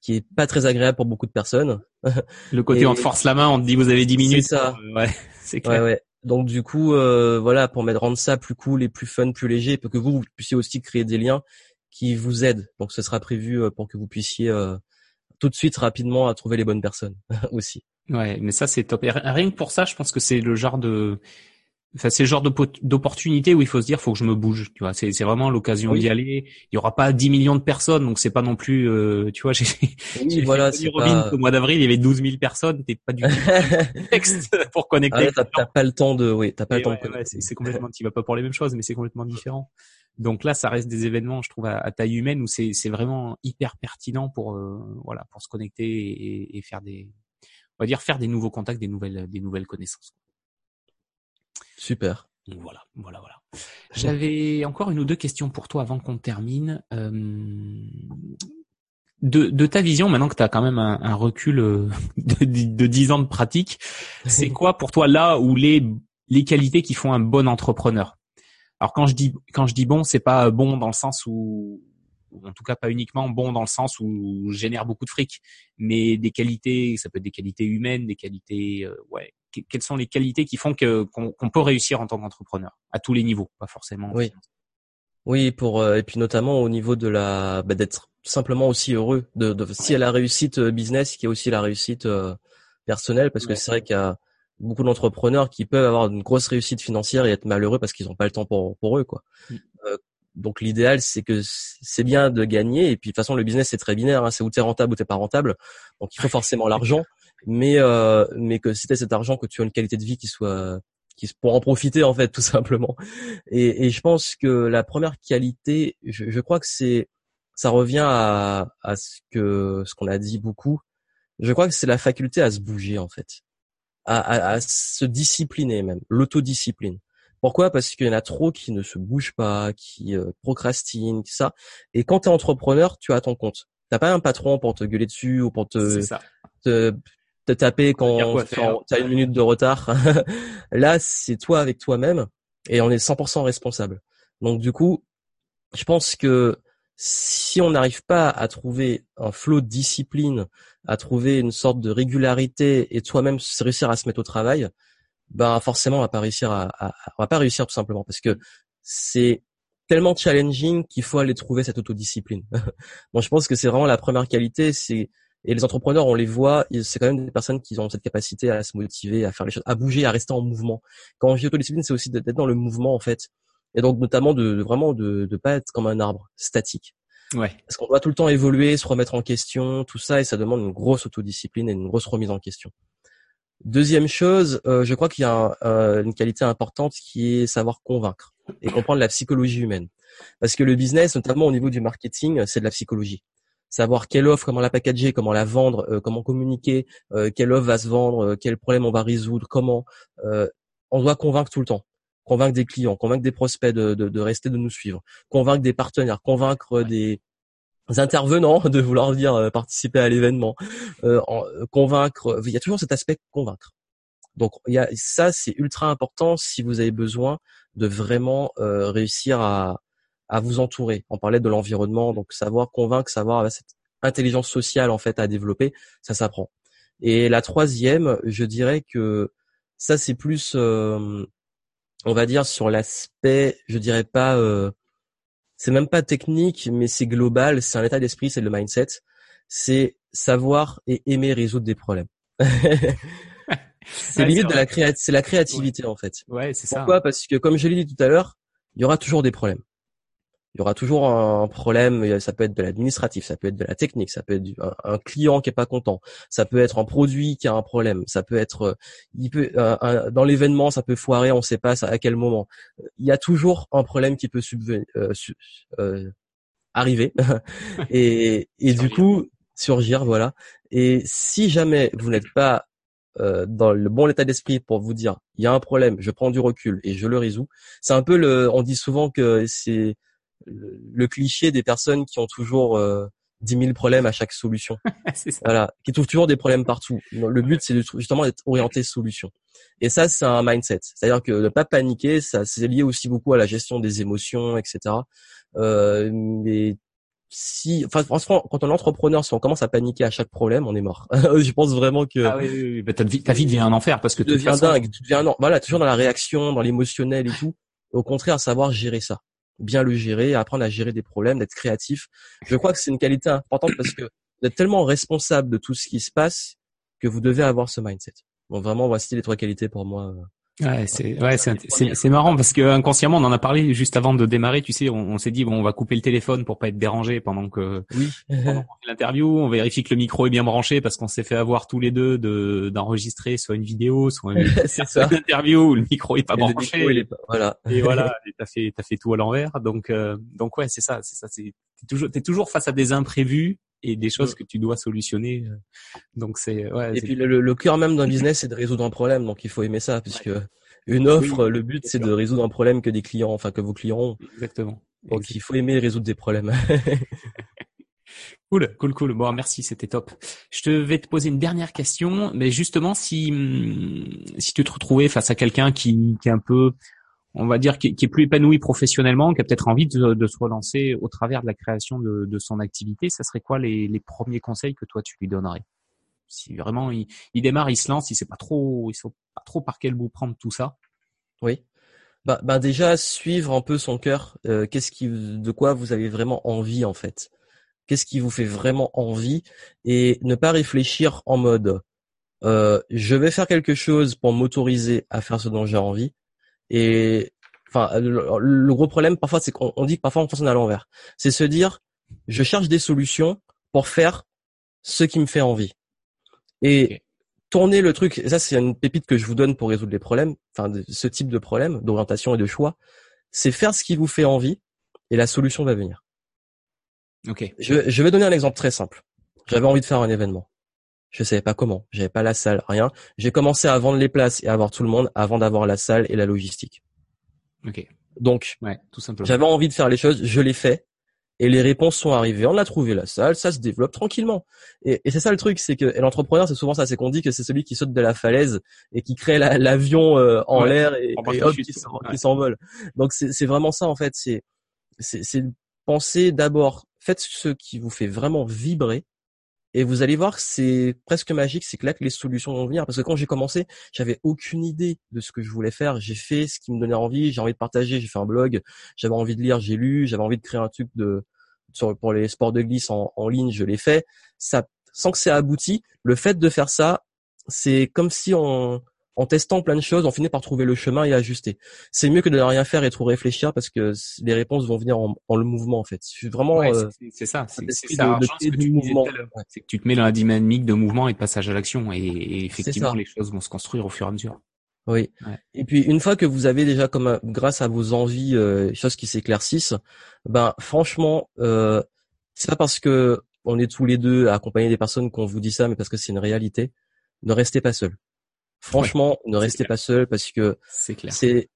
qui est pas très agréable pour beaucoup de personnes. le côté on te force la main, on te dit vous avez 10 minutes. <laughs> C'est ça. ouais, c'est clair. Ouais, ouais. Donc du coup, voilà, pour mettre rendre ça plus cool et plus fun, plus léger, pour que vous, vous puissiez aussi créer des liens qui vous aident. Donc ce sera prévu pour que vous puissiez tout de suite rapidement à trouver les bonnes personnes <laughs> aussi. Ouais, mais ça c'est top. Et rien que pour ça, je pense que c'est le genre de Enfin, c'est le genre d'opportunité où il faut se dire, faut que je me bouge. Tu vois, c'est vraiment l'occasion d'y aller. Il y aura pas 10 millions de personnes, donc c'est pas non plus. Euh, tu vois, <laughs> j'ai oui, voilà, Robin au mois d'avril, il y avait 12 000 personnes. T'es pas du tout <laughs> texte pour connecter. Ah, t'as pas le temps de, oui, t'as pas le temps. Ouais, c'est complètement. Tu vas pas pour les mêmes choses, mais c'est complètement différent. Donc là, ça reste des événements, je trouve, à, taille humaine où c'est vraiment hyper pertinent pour euh, voilà pour se connecter et, et faire des, on va dire faire des nouveaux contacts, des nouvelles des nouvelles connaissances. Super. Voilà, voilà, voilà. J'avais encore une ou deux questions pour toi avant qu'on termine. Euh, de, de, ta vision, maintenant que tu as quand même un, recul euh, <laughs> de, de 10 ans de pratique, c'est <laughs> quoi pour toi là où les, les qualités qui font un bon entrepreneur? Alors quand je dis quand je dis bon, c'est pas bon dans le sens où en tout cas pas uniquement bon dans le sens où je génère beaucoup de fric, mais des qualités, ça peut être des qualités humaines, des qualités, euh, ouais, quelles sont les qualités qui font que qu'on peut réussir en tant qu'entrepreneur? À tous les niveaux, pas forcément. Oui. Oui, pour euh, et puis notamment au niveau de la bah, d'être simplement aussi heureux de, de si y a la réussite euh, business, qu'il y a aussi la réussite personnelle parce que c'est vrai qu'il y a beaucoup d'entrepreneurs qui peuvent avoir une grosse réussite financière et être malheureux parce qu'ils n'ont pas le temps pour pour eux quoi. Mm donc l'idéal c'est que c'est bien de gagner et puis de toute façon le business c'est très binaire, hein, c'est où t'es rentable ou t'es pas rentable, donc il faut forcément <laughs> l'argent, mais euh, mais que t'as cet argent que tu as une qualité de vie qui soit qui pour en profiter en fait tout simplement. Et, et je pense que la première qualité, je, je crois que c'est ça revient à, à ce que ce qu'on a dit beaucoup. Je crois que c'est la faculté à se bouger en fait, à, à, à se discipliner même, l'autodiscipline. Pourquoi? Parce qu'il y en a trop qui ne se bougent pas, qui euh, procrastinent, ça. Et quand tu es entrepreneur, tu as ton compte. T'as pas un patron pour te gueuler dessus ou pour te te, te, taper quand tu as une minute de retard. <laughs> Là, c'est toi avec toi-même et on est 100% responsable. Donc du coup, je pense que si on n'arrive pas à trouver un flot de discipline, à trouver une sorte de régularité et toi-même réussir à se mettre au travail, ben forcément on va pas réussir à, à, on va pas réussir tout simplement parce que c'est tellement challenging qu'il faut aller trouver cette autodiscipline. <laughs> Bon, je pense que c'est vraiment la première qualité, c'est et les entrepreneurs, on les voit, c'est quand même des personnes qui ont cette capacité à se motiver, à faire les choses, à bouger, à rester en mouvement. Quand on dit autodiscipline, c'est aussi d'être dans le mouvement en fait, et donc notamment de, vraiment de ne pas être comme un arbre statique. Ouais. Parce qu'on doit tout le temps évoluer, se remettre en question, tout ça, et ça demande une grosse autodiscipline et une grosse remise en question. Deuxième chose, euh, je crois qu'il y a une qualité importante qui est savoir convaincre et comprendre la psychologie humaine. Parce que le business, notamment au niveau du marketing, c'est de la psychologie. Savoir quelle offre, comment la packager, comment la vendre, euh, comment communiquer, euh, quelle offre va se vendre, quel problème on va résoudre, comment. on doit convaincre tout le temps. Convaincre des clients, convaincre des prospects de, de, de rester, de nous suivre, convaincre des partenaires, convaincre des, intervenants de vouloir dire euh, participer à l'événement, euh, euh, convaincre. Il y a toujours cet aspect convaincre. Donc il y a ça, c'est ultra important si vous avez besoin de vraiment réussir à, à vous entourer. On parlait de l'environnement, donc savoir convaincre, savoir cette intelligence sociale en fait à développer, ça s'apprend. Et la troisième, je dirais que ça c'est plus, on va dire sur l'aspect, je dirais pas c'est même pas technique, mais c'est global, c'est un état d'esprit, c'est le mindset, c'est savoir et aimer résoudre des problèmes. <laughs> c'est limite de la c'est la créativité en fait. Ouais, c'est ça. Pourquoi? Parce que comme je l'ai dit tout à l'heure, il y aura toujours des problèmes il y aura toujours un problème. Ça peut être de l'administratif, ça peut être de la technique, ça peut être un, client qui est pas content, ça peut être un produit qui a un problème, ça peut être, euh, il peut dans l'événement, ça peut foirer, on sait pas à quel moment. Il y a toujours un problème qui peut subvenir, euh, euh, arriver <laughs> et, et du coup surgir, voilà. Et si jamais vous n'êtes pas dans le bon état d'esprit pour vous dire il y a un problème, je prends du recul et je le résous. C'est un peu le, on dit souvent que c'est le, cliché des personnes qui ont toujours euh, 10 000 problèmes à chaque solution. <laughs> Voilà, qui trouvent toujours des problèmes partout. Le but, c'est justement d'être orienté solution. Et ça, c'est un mindset. C'est-à-dire que ne pas paniquer, ça c'est lié aussi beaucoup à la gestion des émotions, etc. Euh, mais si, enfin, franchement, quand on est entrepreneur, si on commence à paniquer à chaque problème, on est mort. <laughs> je pense vraiment que ah oui, oui, oui. Bah, ta, vie, ta vie devient un enfer parce que tu deviens dingue, tu deviens voilà, toujours dans la réaction, dans l'émotionnel et tout. Au contraire, savoir gérer ça bien le gérer, apprendre à gérer des problèmes, d'être créatif. Je crois que c'est une qualité importante parce que vous êtes tellement responsable de tout ce qui se passe que vous devez avoir ce mindset. Donc vraiment, voici les trois qualités pour moi. Ouais, c'est ouais, c'est marrant parce que inconsciemment on en a parlé juste avant de démarrer. Tu sais, on, s'est dit bon, on va couper le téléphone pour pas être dérangé pendant que oui. pendant qu'on fait l'interview. On vérifie que le micro est bien branché parce qu'on s'est fait avoir tous les deux de d'enregistrer soit une vidéo, soit une, <laughs> <laughs> interview où le micro est pas branché. Voilà. Et <laughs> voilà, t'as fait t'as fait tout à l'envers. Donc euh, donc ouais, c'est ça, c'est ça. C'est t'es toujours t'es toujours face à des imprévus et des choses que tu dois solutionner. Euh, donc c'est ouais. Et puis le, le cœur même d'un business, c'est de résoudre un problème. Donc il faut aimer ça, puisque une offre, le but c'est de résoudre un problème que des clients, enfin que vos clients ont. Exactement. Donc il faut aimer résoudre des problèmes. <laughs> Cool, cool, cool. Bon, merci, c'était top. Je te vais te poser une dernière question, mais justement, si si tu te retrouvais face à quelqu'un qui, qui est un peu on va dire, qui, est plus épanoui professionnellement, qui a peut-être envie de, se relancer au travers de la création de, son activité, ça serait quoi les, premiers conseils que toi tu lui donnerais? Si vraiment il, démarre, il se lance, il sait pas trop, il sait pas trop par quel bout prendre tout ça. Oui. Bah, bah déjà suivre un peu son cœur. Euh, qu'est-ce qui, de quoi vous avez vraiment envie en fait? Qu'est-ce qui vous fait vraiment envie? Et ne pas réfléchir en mode euh, je vais faire quelque chose pour m'autoriser à faire ce dont j'ai envie et enfin, le, gros problème parfois, c'est qu'on dit que parfois on fonctionne à l'envers. C'est se dire, je cherche des solutions pour faire ce qui me fait envie. Et tourner le truc, ça c'est une pépite que je vous donne pour résoudre les problèmes, enfin ce type de problème d'orientation et de choix, c'est faire ce qui vous fait envie et la solution va venir. Ok. Je, je vais donner un exemple très simple. J'avais envie de faire un événement. Je savais pas comment. J'avais pas la salle, rien. J'ai commencé à vendre les places et à avoir tout le monde avant d'avoir la salle et la logistique. Ok. Donc, ouais, tout simplement. J'avais envie de faire les choses, je l'ai fait. Et les réponses sont arrivées. On a trouvé la salle, ça se développe tranquillement. Et, et c'est ça le truc, c'est que l'entrepreneur, c'est souvent ça, c'est qu'on dit que c'est celui qui saute de la falaise et qui crée l'avion euh, en l'air et, et hop, qui s'envole. Donc c'est vraiment ça en fait. C'est c'est penser d'abord, faites ce qui vous fait vraiment vibrer et vous allez voir c'est presque magique, c'est que là que les solutions vont venir. Parce que quand j'ai commencé, j'avais aucune idée de ce que je voulais faire. J'ai fait ce qui me donnait envie. J'ai envie de partager. J'ai fait un blog. J'avais envie de lire. J'ai lu. J'avais envie de créer un truc de pour les sports de glisse en, en ligne. Je l'ai fait. Ça, sans que c'est abouti. Le fait de faire ça, c'est comme si on en testant plein de choses, on finit par trouver le chemin et ajuster. C'est mieux que de ne rien faire et trop réfléchir parce que les réponses vont venir en, le mouvement en fait. Je suis vraiment. Euh, c'est ça. C'est ça. C'est que, que tu te mets dans la dynamique de mouvement et de passage à l'action et, effectivement les choses vont se construire au fur et à mesure. Oui. Et puis une fois que vous avez déjà comme grâce à vos envies euh, choses qui s'éclaircissent, ben franchement, euh, c'est pas parce que on est tous les deux à accompagner des personnes qu'on vous dit ça, mais parce que c'est une réalité. Ne restez pas seul. Franchement, ne restez pas seul parce que c'est clair. C'est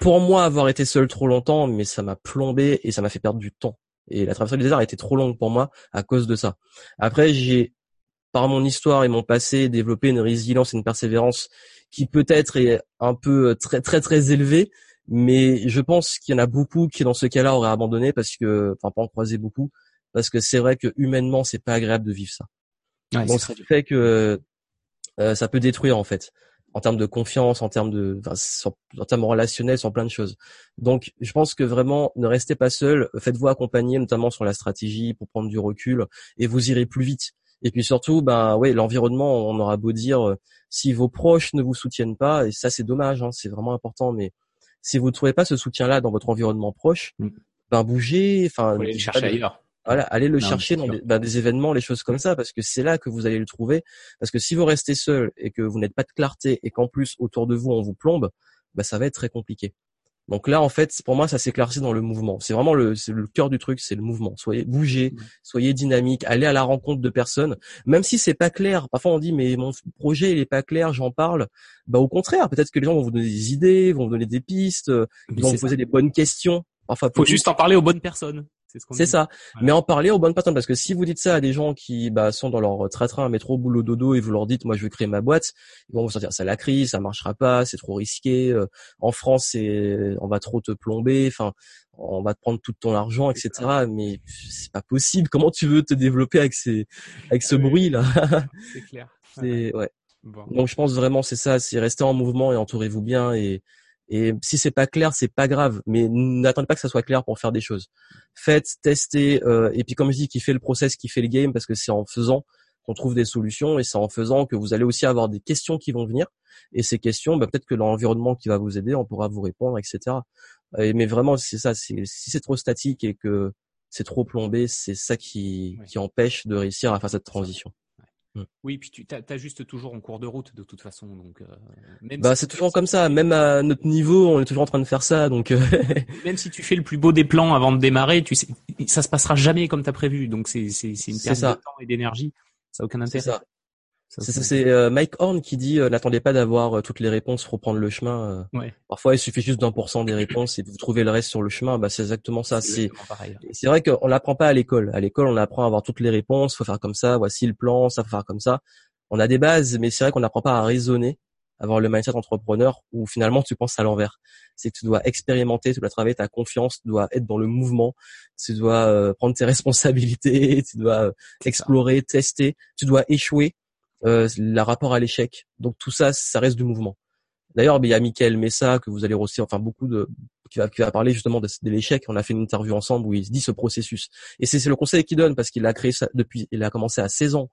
pour moi avoir été seul trop longtemps, mais ça m'a plombé et ça m'a fait perdre du temps. Et la traversée du désert a été trop longue pour moi à cause de ça. Après, j'ai par mon histoire et mon passé développé une résilience et une persévérance qui peut-être est un peu très très très élevée, mais je pense qu'il y en a beaucoup qui dans ce cas-là auraient abandonné parce que, enfin pas en croiser beaucoup, parce que c'est vrai que humainement c'est pas agréable de vivre ça. Ouais, Donc ça fait que euh, ça peut détruire en fait en termes de confiance, en termes de, en termes relationnels, sur plein de choses. Donc, je pense que vraiment, ne restez pas seul, faites-vous accompagner, notamment sur la stratégie pour prendre du recul, et vous irez plus vite. Et puis surtout, ben ouais, l'environnement, on aura beau dire, euh, si vos proches ne vous soutiennent pas, et ça c'est dommage, hein, c'est vraiment important, mais si vous ne trouvez pas ce soutien-là dans votre environnement proche, mm. ben bougez, enfin, chercher ailleurs. Voilà, allez le chercher dans bah, des, événements, les choses comme ça, parce que c'est là que vous allez le trouver. Parce que si vous restez seul et que vous n'êtes pas de clarté et qu'en plus autour de vous on vous plombe, bah, ça va être très compliqué. Donc là, en fait, pour moi, ça s'éclaircit dans le mouvement. C'est vraiment le, le cœur du truc, c'est le mouvement. Soyez bougez, soyez dynamique, allez à la rencontre de personnes, même si c'est pas clair. Parfois, on dit mais mon projet il est pas clair, j'en parle. Bah au contraire, peut-être que les gens vont vous donner des idées, vont vous donner des pistes, ils vont vous poser des bonnes questions. Enfin, faut juste en parler aux bonnes personnes. C'est ça. Mais en parler aux bonnes personnes parce que si vous dites ça à des gens qui bah, sont dans leur train-train, métro, boulot, dodo et vous leur dites moi je veux créer ma boîte, ils vont vous sortir ça la crise, ça marchera pas, c'est trop risqué. Euh, en France, c'est on va trop te plomber. Enfin, on va te prendre tout ton argent, etc. Mais c'est pas possible. Comment tu veux te développer avec ces avec ce bruit là? C'est clair. <laughs> Ouais. Donc je pense vraiment c'est ça, c'est rester en mouvement et entourez-vous bien et et si c'est pas clair, c'est pas grave, mais n'attendez pas que ça soit clair pour faire des choses. Faites, testez, euh, et puis comme je dis, qui fait le process, qui fait le game, parce que c'est en faisant qu'on trouve des solutions, et c'est en faisant que vous allez aussi avoir des questions qui vont venir. Et ces questions, bah, peut-être que l'environnement qui va vous aider, on pourra vous répondre, etc. mais vraiment, c'est ça. Si c'est trop statique et que c'est trop plombé, c'est ça qui, qui empêche de réussir à faire cette transition. Mm. Oui, puis tu as, juste toujours en cours de route de toute façon, donc. Euh, bah c'est toujours comme ça, même à notre niveau, on est toujours en train de faire ça, donc. Euh, <laughs> même si tu fais le plus beau des plans avant de démarrer, tu sais, ça se passera jamais comme tu as prévu, donc c'est c'est une perte de temps et d'énergie, ça n'a aucun intérêt. Ça. C'est euh, Mike Horn qui dit euh, n'attendez pas d'avoir euh, toutes les réponses pour prendre le chemin. Parfois, il suffit juste d'un pour cent des réponses et vous trouvez le reste sur le chemin. Bah, c'est exactement ça. C'est c'est vrai qu'on l'apprend pas à l'école. À l'école, on apprend à avoir toutes les réponses. Faut faire comme ça. Voici le plan. Ça faut faire comme ça. On a des bases, mais c'est vrai qu'on n'apprend pas à raisonner, avoir le mindset entrepreneur où finalement tu penses à l'envers. C'est que tu dois expérimenter, tu dois travailler ta confiance, tu dois être dans le mouvement, tu dois prendre tes <laughs> responsabilités, tu dois explorer, tester, tu dois échouer euh, le rapport à l'échec. Donc tout ça, ça reste du mouvement. D'ailleurs, il y a Michael Messa que vous allez aussi, enfin beaucoup de qui va, qui va parler justement de, l'échec. On a fait une interview ensemble où il se dit ce processus. Et c'est le conseil qu'il donne parce qu'il a créé ça depuis, il a commencé à 16 ans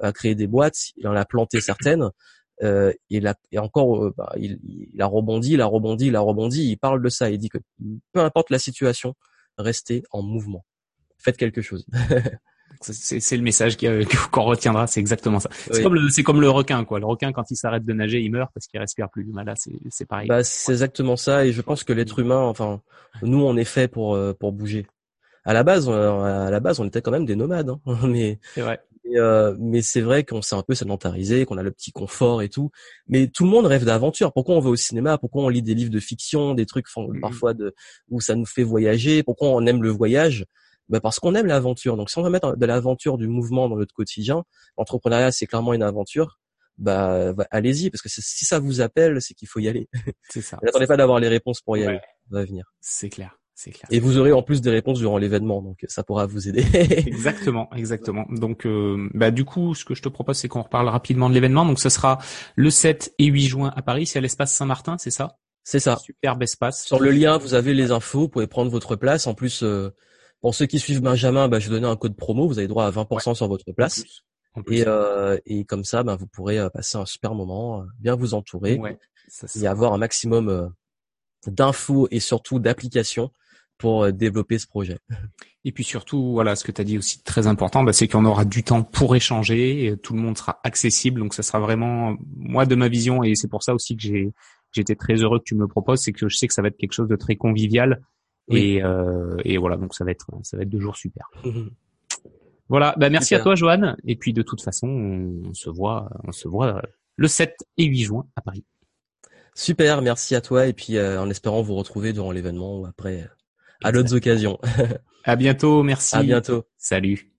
à créer des boîtes. Il en a planté certaines. Euh, il a, et encore, euh, bah, il, il, a rebondi, il a rebondi, il a rebondi. Il parle de ça. Il dit que peu importe la situation, restez en mouvement. Faites quelque chose. <laughs> C'est le message euh, <laughs> qu'on retiendra, c'est exactement ça. C'est comme, le, comme le requin, quoi. Le requin, quand il s'arrête de nager, il meurt parce qu'il respire plus. Là, c'est pareil. Bah, c'est exactement ça, et je pense que l'être humain, enfin, nous, on est fait pour euh, pour bouger. À la base, à la base, on était quand même des nomades, hein. <laughs> mais vrai. Euh, mais c'est vrai qu'on s'est un peu sédentarisé, qu'on a le petit confort et tout. Mais tout le monde rêve d'aventure. Pourquoi on va au cinéma? Pourquoi on lit des livres de fiction, des trucs mm-hmm. parfois de où ça nous fait voyager? Pourquoi on aime le voyage? Bah parce qu'on aime l'aventure. Donc si on veut mettre de l'aventure, du mouvement dans notre quotidien, l'entrepreneuriat c'est clairement une aventure. Bah, allez-y parce que si ça vous appelle, c'est qu'il faut y aller. <laughs> C'est ça. <laughs> N'attendez pas d'avoir les réponses pour y aller. Ça va venir. C'est clair. C'est clair. Et vous aurez en plus des réponses durant l'événement, donc ça pourra vous aider. <laughs> exactement, exactement. Donc, euh, bah du coup, ce que je te propose, c'est qu'on reparle rapidement de l'événement. Donc, ce sera le 7 et 8 juin à Paris, c'est à l'espace Saint-Martin, c'est ça? C'est ça. Superbe espace. Sur le lien, vous avez les infos, vous pouvez prendre votre place. En plus, euh, pour ceux qui suivent Benjamin, bah, je vais donner un code promo. Vous avez droit à 20% sur votre place. Et, euh, et comme ça, ben, vous pourrez euh, passer un super moment, bien vous entourer et avoir un maximum d'infos et surtout d'applications pour développer ce projet. Et puis surtout, voilà, ce que tu as dit aussi très important, bah, c'est qu'on aura du temps pour échanger, et tout le monde sera accessible, donc ça sera vraiment, moi de ma vision, et c'est pour ça aussi que j'ai j'étais très heureux que tu me proposes, c'est que je sais que ça va être quelque chose de très convivial, et, euh, et voilà, donc ça va être ça va être deux jours super. <laughs> voilà, bah merci à toi Joanne, et puis de toute façon, on se voit, on se voit le 7 et 8 juin à Paris. Super, merci à toi, et puis euh, en espérant vous retrouver durant l'événement ou après à d'autres occasions. <laughs> À bientôt, merci. À bientôt. Salut.